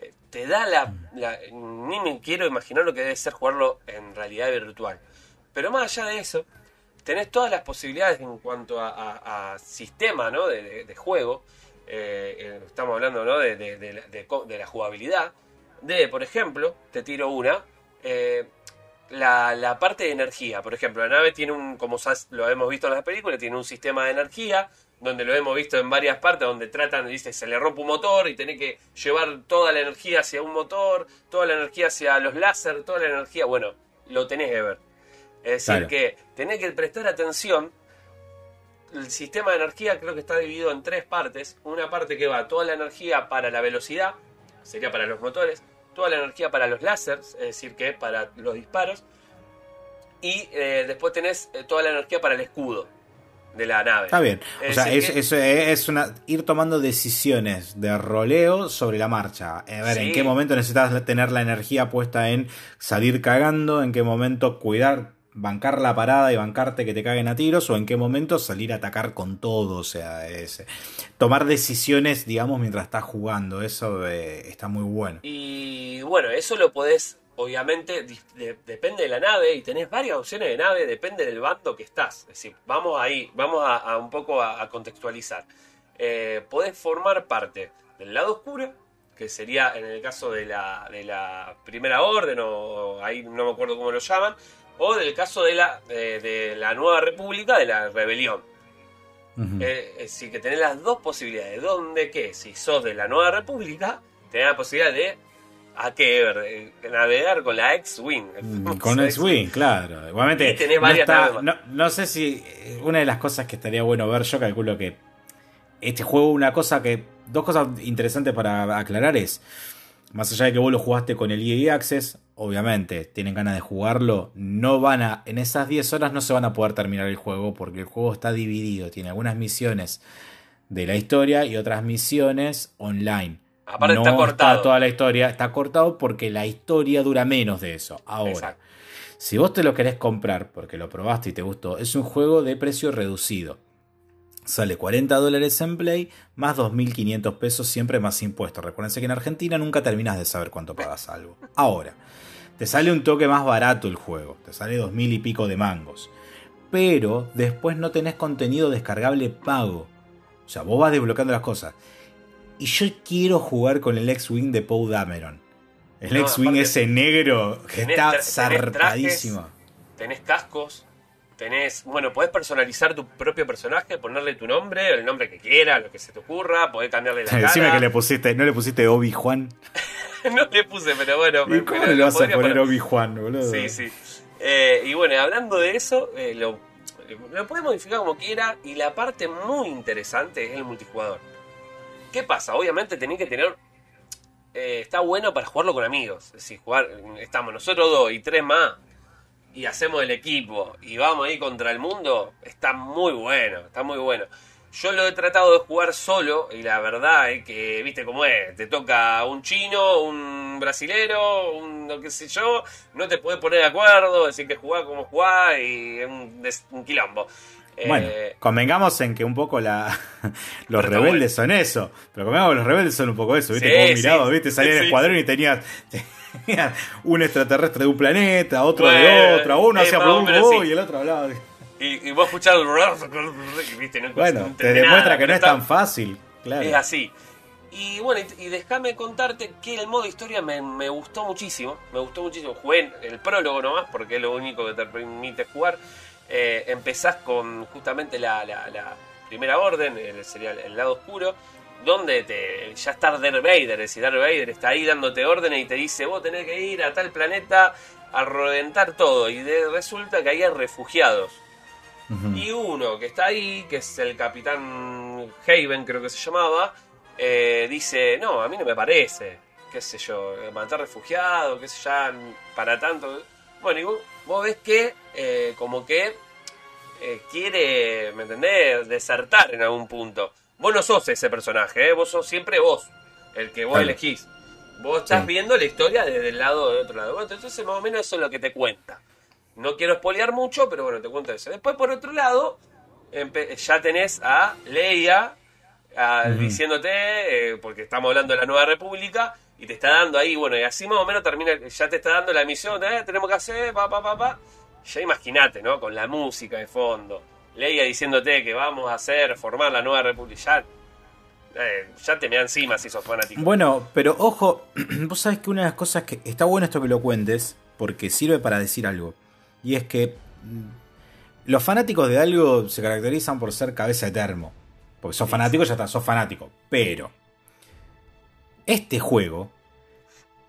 Eh, Te da la, la- Ni me quiero imaginar lo que debe ser jugarlo en realidad virtual. Pero más allá de eso, tenés todas las posibilidades en cuanto a, a- a sistema ¿no? de, de- de juego. Eh, eh, estamos hablando ¿no? de, de- la- jugabilidad. De, por ejemplo, te tiro una. eh, la, la parte de energía. Por ejemplo, la nave tiene un, como lo hemos visto en las películas, tiene un sistema de energía, donde lo hemos visto en varias partes, donde tratan, dice, se le rompe un motor y tenés que llevar toda la energía hacia un motor, toda la energía hacia los láser, toda la energía, bueno, lo tenés que ver. Es decir, que tenés que prestar atención. El sistema de energía creo que está dividido en tres partes. Una parte que va toda la energía para la velocidad, sería para los motores, toda la energía para los láseres, es decir, que para los disparos, y eh, después tenés eh, toda la energía para el escudo de la nave. Está bien. O Es sea, decir es, que- es- es una, ir tomando decisiones de roleo sobre la marcha. A ver, en qué momento necesitas tener la energía puesta en salir cagando, en qué momento cuidar, bancar la parada y bancarte que te caguen a tiros, o en qué momento salir a atacar con todo. O sea, es, tomar decisiones, digamos, mientras estás jugando. Eso eh, está muy bueno. Y bueno, eso lo podés, obviamente, de- depende de la nave y tenés varias opciones de nave, depende del bando que estás. Es decir, vamos ahí, vamos a, a un poco a, a contextualizar. Eh, podés formar parte del lado oscuro, que sería en el caso de la, de la primera orden, o ahí no me acuerdo cómo lo llaman, o del caso de la, de, de la nueva república, de la rebelión. Eh, es decir, que tenés las dos posibilidades. Donde que si sos de la Nueva República, tenés la posibilidad de a que ver, eh, navegar con la X-Wing. Mm, Con X-Wing, claro. Igualmente, no, varias está- no, no sé si eh, una de las cosas que estaría bueno ver, yo calculo que este juego, una cosa que, dos cosas interesantes para aclarar es, más allá de que vos lo jugaste con el EA Access, obviamente tienen ganas de jugarlo, no van a, en esas 10 horas no se van a poder terminar el juego porque el juego está dividido, tiene algunas misiones de la historia y otras misiones online. Aparte no está cortado. toda la historia, está cortado porque la historia dura menos de eso. Ahora, Exacto. si vos te lo querés comprar porque lo probaste y te gustó, es un juego de precio reducido. Sale 40 dólares en Play, más 2.500 pesos, siempre más impuestos. Recuérdense que en Argentina nunca terminas de saber cuánto pagas algo. Ahora, te sale un toque más barato el juego, te sale 2.000 y pico de mangos. Pero después no tenés contenido descargable pago. O sea, vos vas desbloqueando las cosas. Y yo quiero jugar con el X-Wing de Poe Dameron. El X-Wing ese negro que está zarpadísimo. Tenés cascos, Tenés, bueno, podés personalizar tu propio personaje, ponerle tu nombre, el nombre que quieras, lo que se te ocurra, podés cambiarle la cara. Decime que le pusiste, no le pusiste Obi-Juan. no le puse, pero bueno. ¿Y cómo le vas a poner Obi-Juan, boludo? Sí, sí. Eh, y bueno, hablando de eso, eh, lo, lo podés modificar como quiera y la parte muy interesante es el multijugador. ¿Qué pasa? Obviamente tenés que tener... Eh, está bueno para jugarlo con amigos. Es decir, jugar, estamos nosotros dos y tres más y hacemos el equipo y vamos ahí contra el mundo, está muy bueno, está muy bueno. Yo lo he tratado de jugar solo y la verdad es que, viste cómo es, te toca un chino, un brasilero, un lo que sé yo, no te puedes poner de acuerdo, decir que jugás como jugás y es un, quilombo. Bueno, eh, convengamos en que un poco la los rebeldes son eso. Pero convengamos que los rebeldes son un poco eso, ¿viste? como mirado, ¿viste? Salía el escuadrón y tenías un extraterrestre de un planeta, otro de otro, uno hacía un y el otro hablaba. Y, y vos escuchás ¿viste? bueno, te demuestra que no es tan fácil. Claro. Es así. Y bueno, y, déjame contarte que el modo historia me, me, gustó muchísimo. Me gustó muchísimo. Jugué el prólogo nomás, porque es lo único que te permite jugar. Eh, empezás con justamente la, la, la primera orden, sería el lado oscuro donde te, ya está Darth Vader, es decir, Darth Vader está ahí dándote órdenes y te dice, vos tenés que ir a tal planeta a reventar todo. Y resulta que ahí hay refugiados. Y uno que está ahí, que es el capitán Haven, creo que se llamaba, eh, dice, no, a mí no me parece, qué sé yo, matar refugiados, qué sé yo, para tanto. Bueno, y vos, ves que eh, como que eh, quiere, ¿me entendés?, desertar en algún punto. Vos no sos ese personaje, ¿eh? vos sos siempre vos, el que vos elegís. Vos estás viendo la historia desde el lado de otro lado. Bueno, entonces más o menos eso es lo que te cuenta. No quiero espolear mucho, pero bueno, te cuento eso. Después, por otro lado, ya tenés a Leia diciéndote, eh, porque estamos hablando de la Nueva República, y te está dando ahí, bueno, y así más o menos termina, ya te está dando la misión, eh, tenemos que hacer, pa, pa, pa, pa. Ya imagínate, ¿no? Con la música de fondo Leia diciéndote que vamos a hacer, formar la nueva república. Ya, eh, ya te me encima si sos fanático. Bueno, pero ojo, vos sabés que una de las cosas que está bueno esto que lo cuentes, porque sirve para decir algo. Y es que mm, los fanáticos de algo se caracterizan por ser cabeza de termo. Porque sos fanático, ya está, sos fanático. Pero este juego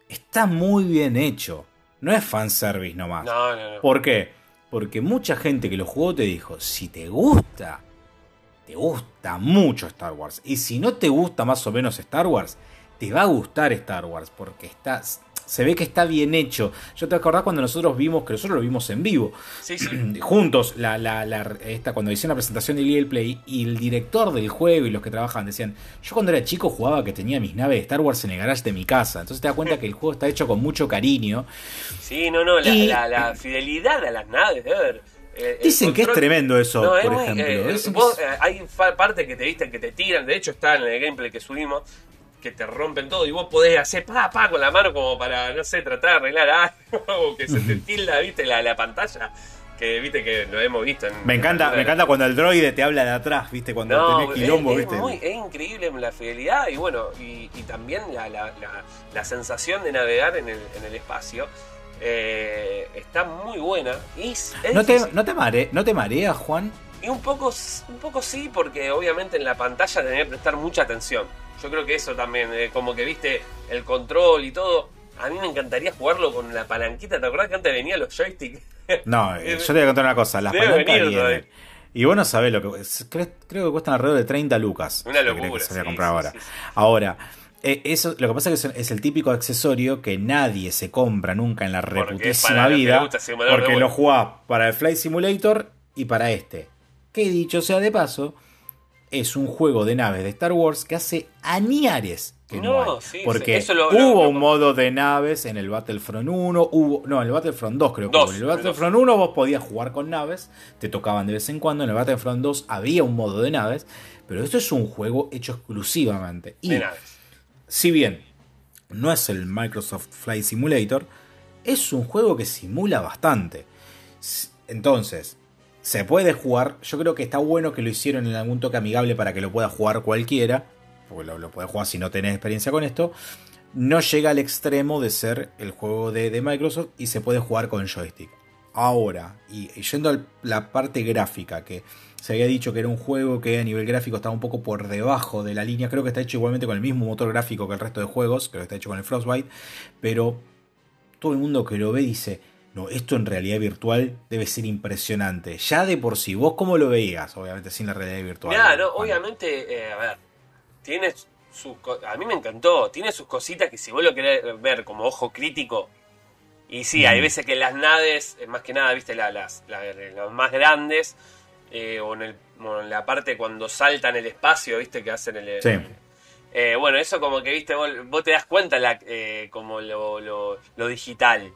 está muy bien hecho. No es fanservice nomás. No, no, no. ¿Por qué? Porque mucha gente que lo jugó te dijo, si te gusta, te gusta mucho Star Wars. Y si no te gusta más o menos Star Wars, te va a gustar Star Wars porque estás se ve que está bien hecho. Yo te acordás cuando nosotros vimos, que nosotros lo vimos en vivo, juntos, la, la, esta, cuando hicieron la presentación de Legal Play, y el director del juego y los que trabajan decían, yo cuando era chico jugaba que tenía mis naves de Star Wars en el garage de mi casa. Entonces te das cuenta que el juego está hecho con mucho cariño. Sí, no, no, la, fidelidad a las naves, de ver. Dicen que es tremendo eso, por ejemplo. Eh, eh, hay parte que te viste que te tiran, de hecho está en el gameplay que subimos, que te rompen todo y vos podés hacer pa, pa con la mano como para, no sé, tratar de arreglar algo, o que se te tilda, viste, la, la pantalla. Que viste que lo hemos visto en, Me encanta, me encanta cuando el droide te habla de atrás, viste, cuando tenés quilombo, es, viste. es increíble la fidelidad y bueno, y, también la, la, la, sensación de navegar en el, en el espacio. Eh, está muy buena. Y ¿No, te, ¿no, te mare, ¿No te marea, Juan? Y un poco, un poco sí, porque obviamente en la pantalla tenés que prestar mucha atención. Yo creo que eso también, eh, como que viste el control y todo. A mí me encantaría jugarlo con la palanquita. ¿Te acordás que antes venían los joysticks? No, eh, yo te voy a contar una cosa. Las palancas vienen. Y vos no sabés lo que. Creo, que cuestan alrededor de 30 lucas. Una locura. Que se comprar ahora. Ahora. Eh, eso, lo que pasa es que es el típico accesorio que nadie se compra nunca en la reputísima vida. Porque lo jugás para el Flight Simulator y para este. Que dicho sea de paso, es un juego de naves de Star Wars que hace añares que no, No, sí, porque lo- hubo lo- lo- un modo de naves en el Battlefront 1, hubo, no, en el Battlefront 2 creo que Dos, hubo. En el Battlefront 1 vos podías jugar con naves, te tocaban de vez en cuando, en el Battlefront 2 había un modo de naves, pero esto es un juego hecho exclusivamente. Y de naves. si bien no es el Microsoft Flight Simulator, es un juego que simula bastante. Entonces, se puede jugar. Yo creo que está bueno que lo hicieron en algún toque amigable para que lo pueda jugar cualquiera. Porque lo, lo puedes jugar si no tenés experiencia con esto. No llega al extremo de ser el juego de, de Microsoft y se puede jugar con joystick. Ahora, y, yendo a la parte gráfica, que se había dicho que era un juego que a nivel gráfico estaba un poco por debajo de la línea. Creo que está hecho igualmente con el mismo motor gráfico que el resto de juegos. Creo que está hecho con el Frostbite. Pero todo el mundo que lo ve dice, no, esto en realidad virtual debe ser impresionante. Ya de por sí, vos cómo lo veías, obviamente sin la realidad virtual. Mirá, no, obviamente, eh, a ver, tiene sus a mí me encantó, tiene sus cositas que si vos lo querés ver como ojo crítico, y sí, hay veces que las naves, eh, más que nada, viste, la- las, la- las más grandes, eh, o, en el, en la parte cuando saltan el espacio, viste, que hacen el... Sí. Eh, bueno, eso como que, viste, vos, vos te das cuenta la, eh, como lo, lo, lo digital.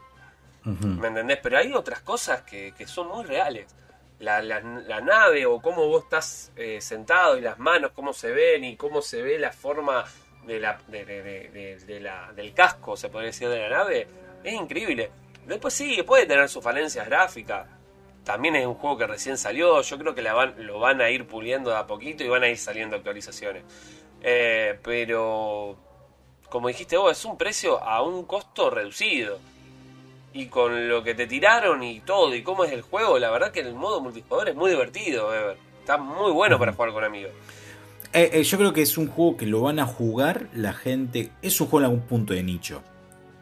¿Me entendés? Pero hay otras cosas que, que son muy reales. La, la- nave o cómo vos estás eh, sentado y las manos, cómo se ven y cómo se ve la forma de la- del casco, se podría decir, de la nave, es increíble. Después sí, puede tener sus falencias gráficas. También es un juego que recién salió. Yo creo que la van, lo van a ir puliendo de a poquito y van a ir saliendo actualizaciones. Eh, pero, como dijiste vos, es un precio a un costo reducido y con lo que te tiraron y todo y cómo es el juego, la verdad que el modo multijugador es muy divertido, Ever. Está muy bueno para jugar con amigos. Eh, eh, yo creo que es un juego que lo van a jugar la gente. Es un juego en algún punto de nicho.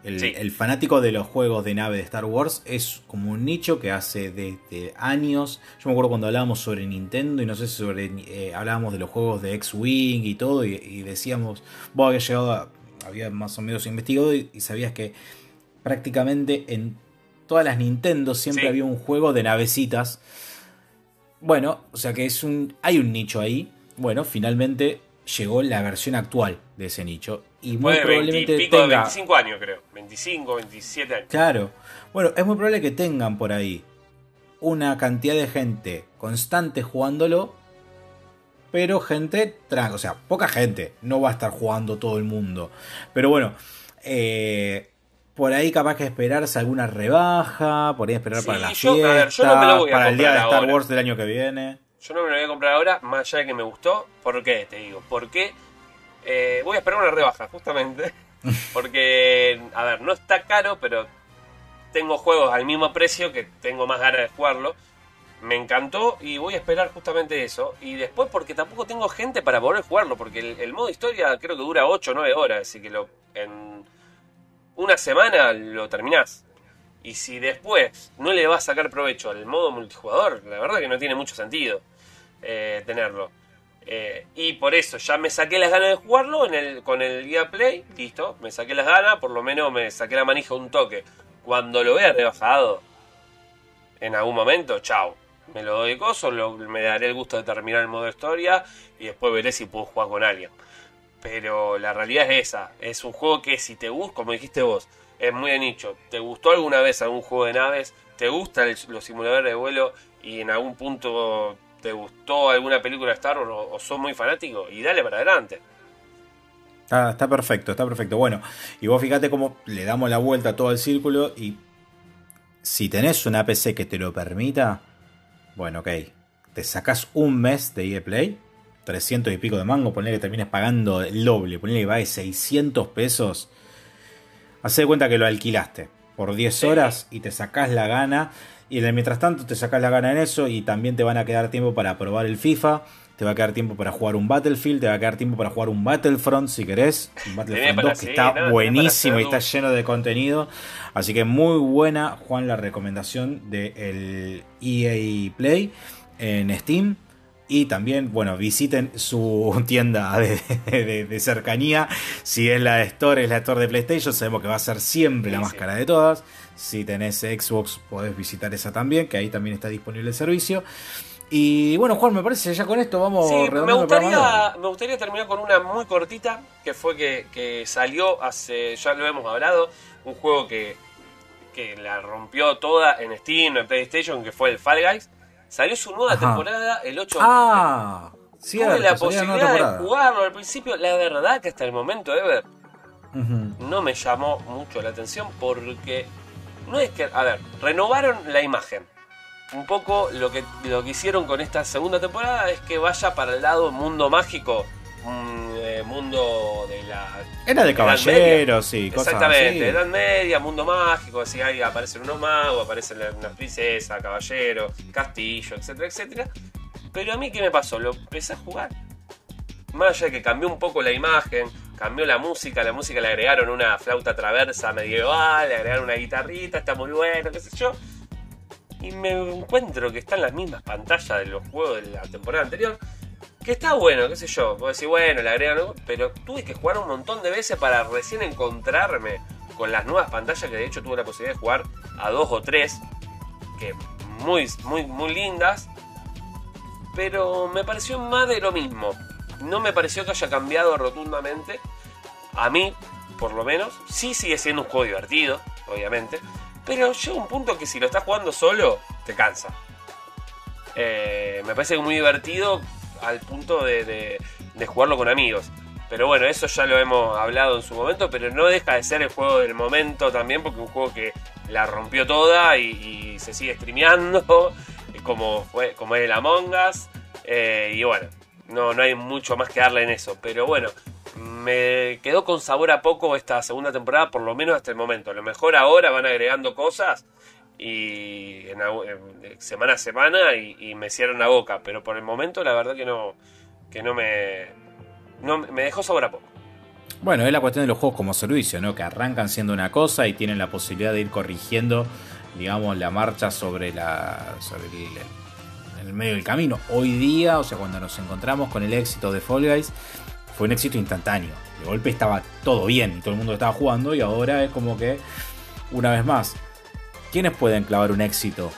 El, Sí. el fanático de los juegos de nave de Star Wars es como un nicho que hace desde años. Yo me acuerdo cuando hablábamos sobre Nintendo y no sé si sobre eh, hablábamos de los juegos de X-Wing y todo. Y, y decíamos, vos habías llegado a. Había más o menos investigado y, y sabías que prácticamente en todas las Nintendo siempre Sí. había un juego de navecitas. Bueno, o sea que es un. Hay un nicho ahí. Bueno, finalmente llegó la versión actual de ese nicho. Y muy de 20 probablemente y pico de tenga. 25 años, creo. 25, 27 años. Claro. Bueno, es muy probable que tengan por ahí una cantidad de gente constante jugándolo. Pero gente, tra- o sea, poca gente. No va a estar jugando todo el mundo. Pero bueno, eh, por ahí capaz que esperarse alguna rebaja. Por ahí esperar Sí, para la yo- a fiesta. ver, yo no me lo voy a para el día de Star ahora. Wars del año que viene. Yo no me lo voy a comprar ahora, más allá de que me gustó. ¿Por qué? Te digo. Porque eh, voy a esperar una rebaja, justamente. Porque, a ver, no está caro, pero tengo juegos al mismo precio que tengo más ganas de jugarlo. Me encantó y voy a esperar justamente eso. Y después porque tampoco tengo gente para poder jugarlo, porque el, el modo historia creo que dura 8 o 9 horas, así que lo, en una semana lo terminás. Y si después no le vas a sacar provecho al modo multijugador, la verdad que no tiene mucho sentido eh, tenerlo. Eh, y por eso ya me saqué las ganas de jugarlo en el, con el Guía Play, listo, me saqué las ganas, por lo menos me saqué la manija un toque. Cuando lo vea rebajado, en algún momento, chao. Me lo doy coso, lo- me daré el gusto de terminar el modo historia y después veré si puedo jugar con alguien. Pero la realidad es esa, es un juego que si te gusta, como dijiste vos, es muy de nicho. ¿Te gustó alguna vez algún juego de naves? ¿Te gustan los simuladores de vuelo? Y en algún punto te gustó alguna película de Star Wars o, sos muy fanático? Y dale para adelante. Está, está perfecto, está perfecto. Bueno, y vos fíjate cómo le damos la vuelta a todo el círculo y si tenés una PC que te lo permita, bueno, ok, te sacás un mes de EA Play, 300 y pico de mango, ponle que termines pagando el doble, ponle que pague 600 pesos, hacé de cuenta que lo alquilaste por 10 Sí. horas y te sacás la gana. Y mientras tanto te sacás la gana en eso y también te van a quedar tiempo para probar el FIFA. Te va a quedar tiempo para jugar un Battlefield, te va a quedar tiempo para jugar un Battlefront si querés. Un Battlefront para- 2 que está no, buenísimo y está lleno de contenido. Así que muy buena, Juan, la recomendación del EA Play en Steam. Y también, bueno, visiten su tienda de, de- de cercanía. Si es la de Store, es la Store de PlayStation. Sabemos que va a ser siempre la más sí. cara de todas. Si tenés Xbox, podés visitar esa también, que ahí también está disponible el servicio. Y bueno, Juan, me parece que ya con esto vamos Sí, me gustaría, me gustaría terminar con una muy cortita, que fue que, que salió hace, ya lo hemos hablado, un juego que, que la rompió toda en Steam, en PlayStation, que fue el Fall Guys. Salió su nueva Ajá. temporada el 8 de Ah, cierto, Tuve la posibilidad de jugarlo al principio. La verdad que hasta el momento, Ever, Ujú. no me llamó mucho la atención porque no es que, a ver, renovaron la imagen. Un poco lo que, lo que hicieron con esta segunda temporada es que vaya para el lado mundo mágico, un eh, mundo de la... Era de caballeros, sí, cosas Exactamente. Edad Media, mundo mágico, así ahí aparecen unos magos, aparecen la- una princesa, caballero, castillo, etcétera, etcétera. Pero a mí, ¿qué me pasó? Lo empecé a jugar. Más allá de que cambió un poco la imagen, cambió la música, la música le agregaron una flauta traversa medieval, le agregaron una guitarrita, está muy bueno, qué sé yo. Y me encuentro que están las mismas pantallas de los juegos de la temporada anterior. Que está bueno, qué sé yo. Puedo decir, bueno, le agregan. Pero tuve que jugar un montón de veces para recién encontrarme con las nuevas pantallas. Que de hecho tuve la posibilidad de jugar a dos o tres. Que muy, muy, muy lindas. Pero me pareció más de lo mismo. No me pareció que haya cambiado rotundamente. A mí, por lo menos. Sí sigue siendo un juego divertido, obviamente. Pero llega un punto que si lo estás jugando solo, te cansa. Eh, me parece muy divertido al punto de, de- jugarlo con amigos. Pero bueno, eso ya lo hemos hablado en su momento, pero no deja de ser el juego del momento también, porque es un juego que la rompió toda y, y se sigue streameando, como, fue, como es el Among Us. eh, y bueno, no, no hay mucho más que darle en eso. Pero bueno, me quedó con sabor a poco esta segunda temporada, por lo menos hasta el momento. A lo mejor ahora van agregando cosas y en, en- semana a semana y, me cierran la boca. Pero por el momento la verdad que no, que no me, no me dejó sabor a poco. Bueno, es la cuestión de los juegos como servicio, ¿no? Que arrancan siendo una cosa y tienen la posibilidad de ir corrigiendo, digamos, la marcha sobre la. sobre el, el medio del camino. Hoy día, o sea, cuando nos encontramos con el éxito de Fall Guys, fue un éxito instantáneo. De golpe estaba todo bien y todo el mundo estaba jugando, y ahora es como que, una vez más, ¿quiénes pueden clavar un éxito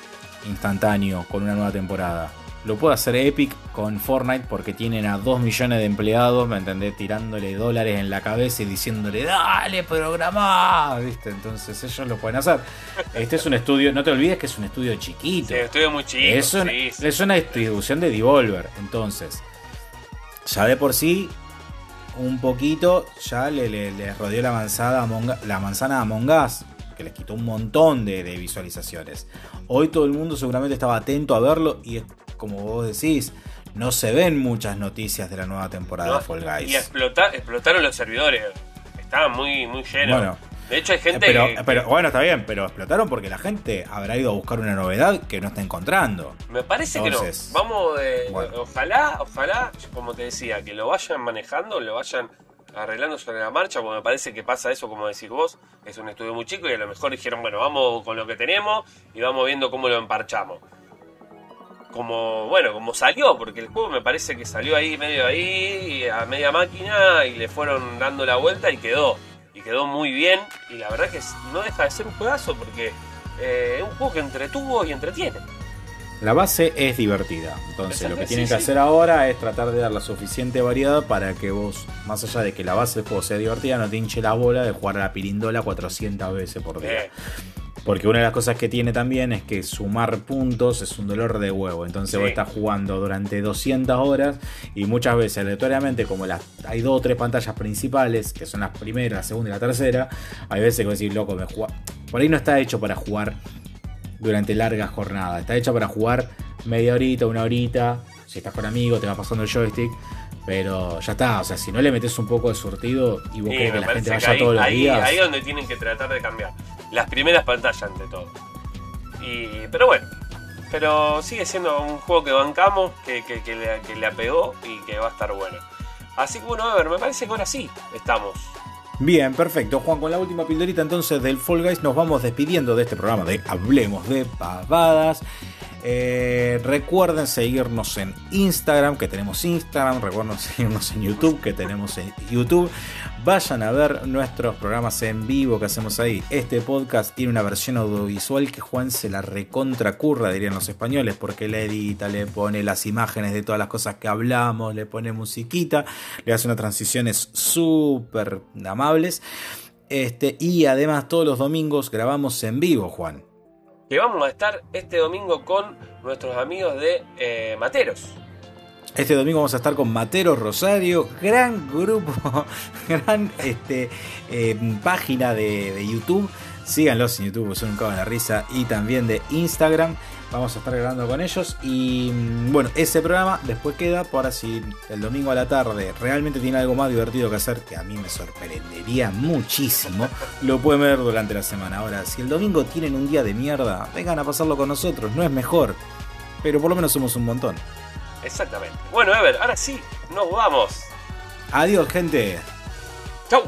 instantáneo con una nueva temporada? Lo puede hacer Epic con Fortnite porque tienen a 2 millones de empleados, ¿me entendés? Tirándole dólares en la cabeza y diciéndole, dale, programá, ¿viste? Entonces ellos lo pueden hacer. Este es un estudio, no te olvides que es un estudio chiquito. Sí, estuve muy chico. es, una, sí, sí. es una distribución de Devolver. Entonces, ya de por sí, un poquito, ya le, le- le rodeó la, manzana, a Among- la manzana a Among Us, que les quitó un montón de, de visualizaciones. Hoy todo el mundo seguramente estaba atento a verlo y es como vos decís, no se ven muchas noticias de la nueva temporada ¿no? de Fall Guys. Y explota- explotaron los servidores. Estaban muy, muy llenos. Bueno. de hecho hay gente pero, que- pero bueno, está bien, pero explotaron porque la gente habrá ido a buscar una novedad que no está encontrando. Me parece Entonces, que no. Vamos, de, bueno. ojalá, ojalá, como te decía, que lo vayan manejando, lo vayan arreglando sobre la marcha, porque me parece que pasa eso, como decís vos, es un estudio muy chico y a lo mejor dijeron, bueno, vamos con lo que tenemos y vamos viendo cómo lo emparchamos. Como, bueno, como salió, porque el juego me parece que salió ahí, medio ahí, a media máquina, y le fueron dando la vuelta y quedó. Y quedó muy bien, y la verdad que no deja de ser un juegazo, porque eh, es un juego que entretuvo y entretiene. La base es divertida. Entonces Exacto, lo que sí, tienen que sí. hacer ahora es tratar de dar la suficiente variedad para que vos, más allá de que la base del juego sea divertida, no te hinche la bola de jugar a la pirindola 400 veces por día. Eh, Porque una de las cosas que tiene también es que sumar puntos es un dolor de huevo. Entonces Sí. vos estás jugando durante 200 horas y muchas veces aleatoriamente, como las, hay dos o tres pantallas principales, que son las primeras, la segunda y la tercera, hay veces que vos decís, loco, me juega... Por ahí no está hecho para jugar durante largas jornadas. Está hecho para jugar media horita, una horita. Si estás con amigos, te va pasando el joystick. Pero ya está, o sea, si no le metes un poco de surtido y vos Sí, querés que la gente vaya ahí, todos los ahí- días. ahí es donde tienen que tratar de cambiar. Las primeras pantallas ante todo. Y, pero bueno, pero sigue siendo un juego que bancamos, que, que, que le, que le apegó y que va a estar bueno. Así que bueno, a ver, me parece que ahora sí estamos. Bien, perfecto. Juan, con la última pildorita entonces del Fall Guys nos vamos despidiendo de este programa de Hablemos de Pavadas. Eh, recuerden seguirnos en Instagram, que tenemos Instagram. Recuerden seguirnos en YouTube, que tenemos en YouTube. Vayan a ver nuestros programas en vivo que hacemos ahí. Este podcast tiene una versión audiovisual que Juan se la recontracurra, dirían los españoles, porque le edita, le pone las imágenes de todas las cosas que hablamos, le pone musiquita, le hace unas transiciones súper amables. Este, y además todos los domingos grabamos en vivo, Juan. Que vamos a estar este domingo con nuestros amigos de eh, Materos. Este domingo vamos a estar con Materos Rosario, gran grupo, gran este, eh, página de, de, YouTube. Síganlos en YouTube, son un cabo de la risa. Y también de Instagram. Vamos a estar grabando con ellos. Y mm, bueno, ese programa después queda para si el domingo a la tarde realmente tiene algo más divertido que hacer, que a mí me sorprendería muchísimo, lo pueden ver durante la semana. Ahora, si el domingo tienen un día de mierda, vengan a pasarlo con nosotros, no es mejor. Pero por lo menos somos un montón. Exactamente. Bueno, Ever, ahora sí, nos vamos. Adiós, gente. Chau.